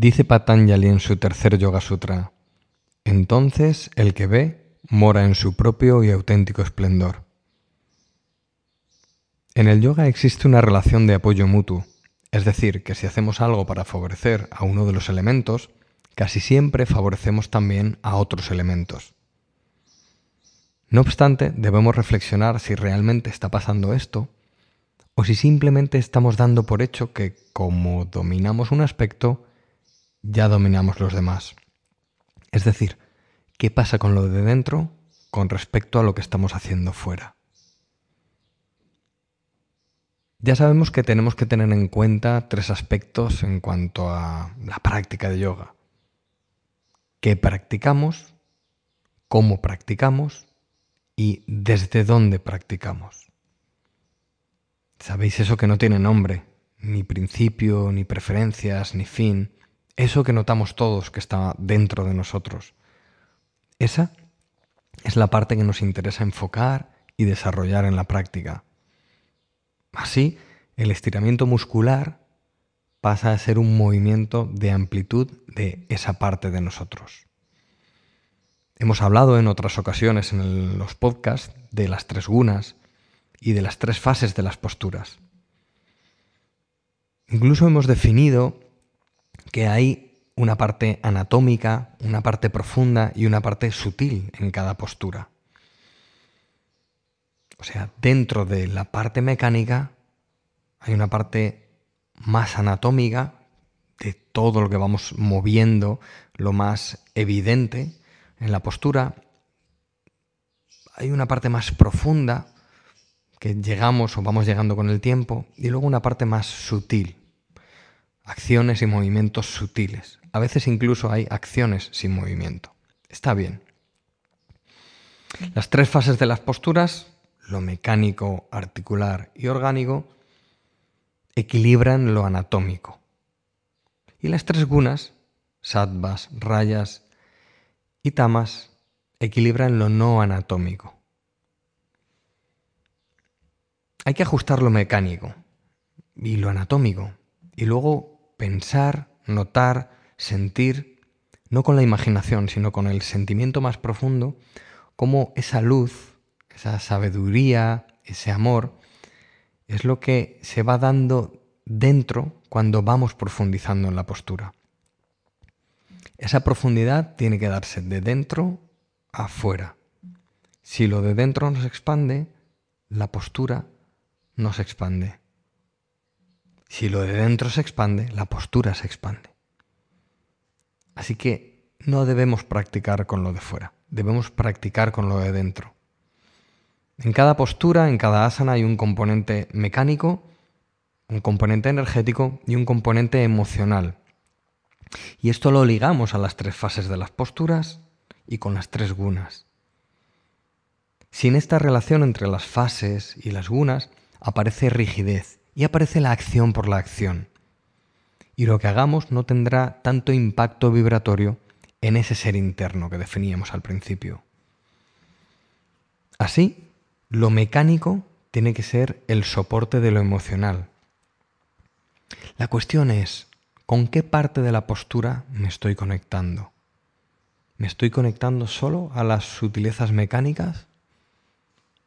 Dice Patanjali en su tercer Yoga Sutra, entonces el que ve mora en su propio y auténtico esplendor. En el yoga existe una relación de apoyo mutuo, es decir, que si hacemos algo para favorecer a uno de los elementos, casi siempre favorecemos también a otros elementos. No obstante, debemos reflexionar si realmente está pasando esto o si simplemente estamos dando por hecho que como dominamos un aspecto, ya dominamos los demás. Es decir, ¿qué pasa con lo de dentro con respecto a lo que estamos haciendo fuera? Ya sabemos que tenemos que tener en cuenta tres aspectos en cuanto a la práctica de yoga. ¿Qué practicamos? ¿Cómo practicamos? ¿Y desde dónde practicamos? ¿Sabéis eso que no tiene nombre? Ni principio, ni preferencias, ni fin eso que notamos todos que está dentro de nosotros. Esa es la parte que nos interesa enfocar y desarrollar en la práctica. Así, el estiramiento muscular pasa a ser un movimiento de amplitud de esa parte de nosotros. Hemos hablado en otras ocasiones en los podcasts de las tres gunas y de las tres fases de las posturas. Incluso hemos definido que hay una parte anatómica, una parte profunda y una parte sutil en cada postura. O sea, dentro de la parte mecánica hay una parte más anatómica de todo lo que vamos moviendo, lo más evidente en la postura. Hay una parte más profunda que llegamos o vamos llegando con el tiempo y luego una parte más sutil, acciones y movimientos sutiles. A veces incluso hay acciones sin movimiento. Está bien. Las tres fases de las posturas, lo mecánico, articular y orgánico, equilibran lo anatómico. Y las tres gunas, sattvas, rayas y tamas, equilibran lo no anatómico. Hay que ajustar lo mecánico y lo anatómico y luego pensar, notar, sentir, no con la imaginación, sino con el sentimiento más profundo, cómo esa luz, esa sabiduría, ese amor, es lo que se va dando dentro cuando vamos profundizando en la postura. Esa profundidad tiene que darse de dentro a afuera. Si lo de dentro no se expande, la postura no se expande. Si lo de dentro se expande, la postura se expande. Así que no debemos practicar con lo de fuera, debemos practicar con lo de dentro. En cada postura, en cada asana hay un componente mecánico, un componente energético y un componente emocional. Y esto lo ligamos a las tres fases de las posturas y con las tres gunas. Sin esta relación entre las fases y las gunas aparece rigidez, y aparece la acción por la acción. Y lo que hagamos no tendrá tanto impacto vibratorio en ese ser interno que definíamos al principio. Así, lo mecánico tiene que ser el soporte de lo emocional. La cuestión es, ¿con qué parte de la postura me estoy conectando? ¿Me estoy conectando solo a las sutilezas mecánicas?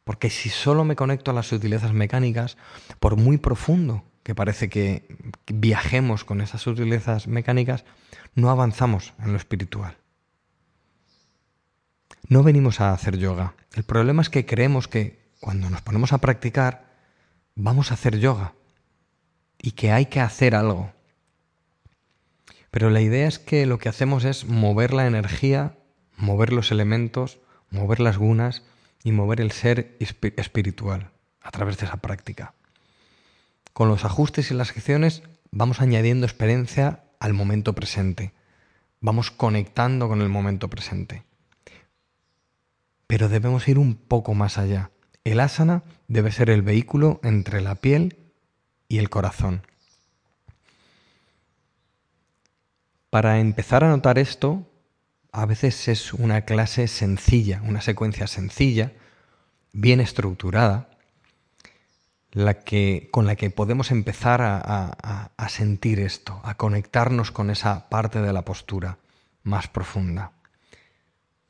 Porque si solo me conecto a las sutilezas mecánicas, por muy profundo que parece que viajemos con esas sutilezas mecánicas, no avanzamos en lo espiritual. No venimos a hacer yoga. El problema es que creemos que cuando nos ponemos a practicar, vamos a hacer yoga y que hay que hacer algo. Pero la idea es que lo que hacemos es mover la energía, mover los elementos, mover las gunas y mover el ser espiritual a través de esa práctica. Con los ajustes y las acciones vamos añadiendo experiencia al momento presente, vamos conectando con el momento presente. Pero debemos ir un poco más allá. El asana debe ser el vehículo entre la piel y el corazón. Para empezar a notar esto, a veces es una clase sencilla, una secuencia sencilla, bien estructurada. la que, con la que podemos empezar a sentir esto, a conectarnos con esa parte de la postura más profunda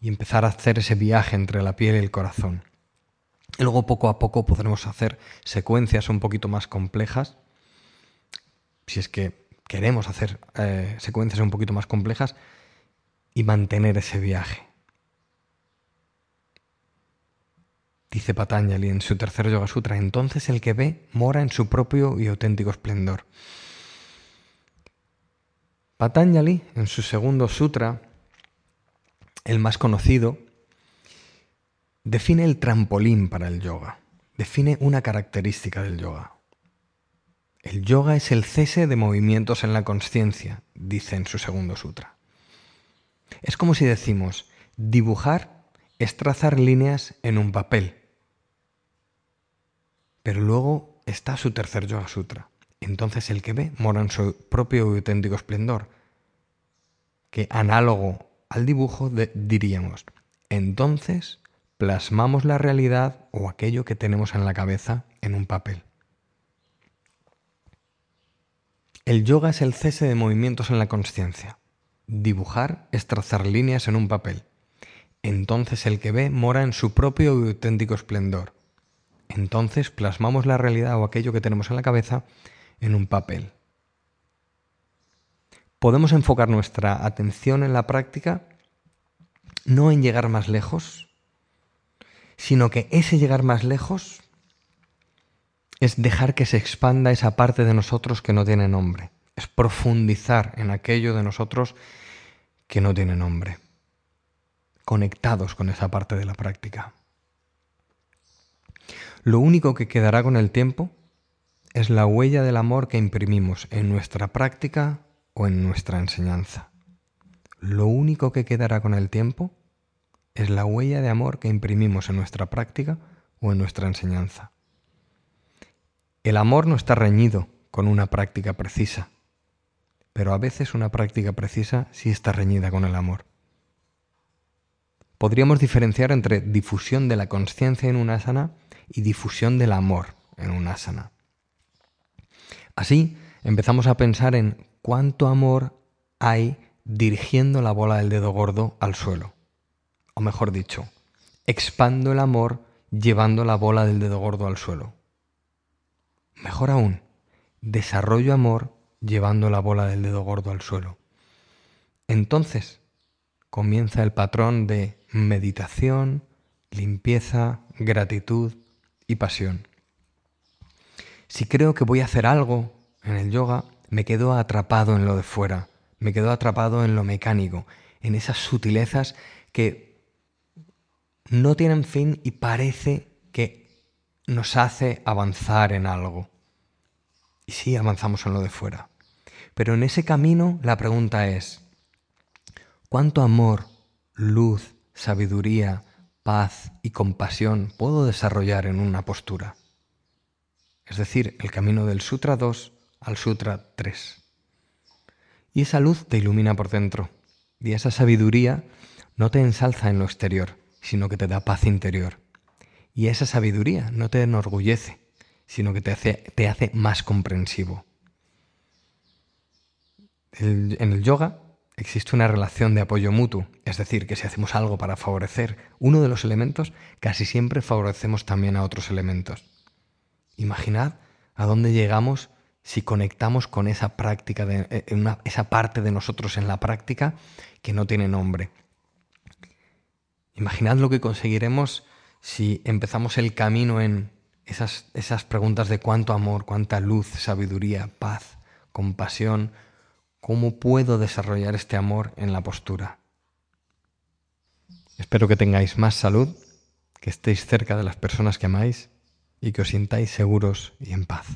y empezar a hacer ese viaje entre la piel y el corazón. Y luego poco a poco podremos hacer secuencias un poquito más complejas, si es que queremos hacer eh, secuencias un poquito más complejas, y mantener ese viaje. Dice Patanjali en su tercer Yoga Sutra, entonces el que ve mora en su propio y auténtico esplendor. Patanjali, en su segundo sutra, el más conocido, define el trampolín para el yoga, define una característica del yoga. El yoga es el cese de movimientos en la conciencia, dice en su segundo sutra. Es como si decimos, dibujar es trazar líneas en un papel. Pero luego está su tercer yoga sutra. Entonces el que ve mora en su propio y auténtico esplendor, que análogo al dibujo diríamos, entonces plasmamos la realidad o aquello que tenemos en la cabeza en un papel. El yoga es el cese de movimientos en la conciencia. Dibujar es trazar líneas en un papel. Entonces el que ve mora en su propio y auténtico esplendor. Entonces plasmamos la realidad o aquello que tenemos en la cabeza en un papel podemos enfocar nuestra atención en la práctica no en llegar más lejos, sino que ese llegar más lejos es dejar que se expanda esa parte de nosotros que no tiene nombre, es profundizar en aquello de nosotros que no tiene nombre, conectados con esa parte de la práctica. Lo único que quedará con el tiempo es la huella del amor que imprimimos en nuestra práctica o en nuestra enseñanza. Lo único que quedará con el tiempo es la huella de amor que imprimimos en nuestra práctica o en nuestra enseñanza. El amor no está reñido con una práctica precisa, pero a veces una práctica precisa sí está reñida con el amor. Podríamos diferenciar entre difusión de la conciencia en una asana y difusión del amor en una asana. Así empezamos a pensar en cuánto amor hay dirigiendo la bola del dedo gordo al suelo. O mejor dicho, expando el amor llevando la bola del dedo gordo al suelo. Mejor aún, desarrollo amor llevando la bola del dedo gordo al suelo. Entonces comienza el patrón de meditación, limpieza, gratitud y pasión. Si creo que voy a hacer algo en el yoga, me quedo atrapado en lo de fuera, me quedo atrapado en lo mecánico, en esas sutilezas que no tienen fin y parece que nos hace avanzar en algo. Y sí, avanzamos en lo de fuera. Pero en ese camino la pregunta es, ¿cuánto amor, luz, sabiduría, paz y compasión puedo desarrollar en una postura? Es decir, el camino del Sutra 2 al Sutra 3. Y esa luz te ilumina por dentro. Y esa sabiduría no te ensalza en lo exterior, sino que te da paz interior. Y esa sabiduría no te enorgullece, sino que te hace, te hace más comprensivo. En el yoga existe una relación de apoyo mutuo, es decir, que si hacemos algo para favorecer uno de los elementos, casi siempre favorecemos también a otros elementos. Imaginad a dónde llegamos si conectamos con esa práctica, de, eh, esa parte de nosotros en la práctica que no tiene nombre. Imaginad lo que conseguiremos si empezamos el camino en esas, esas preguntas de cuánto amor, cuánta luz, sabiduría, paz, compasión, cómo puedo desarrollar este amor en la postura. Espero que tengáis más salud, que estéis cerca de las personas que amáis y que os sintáis seguros y en paz.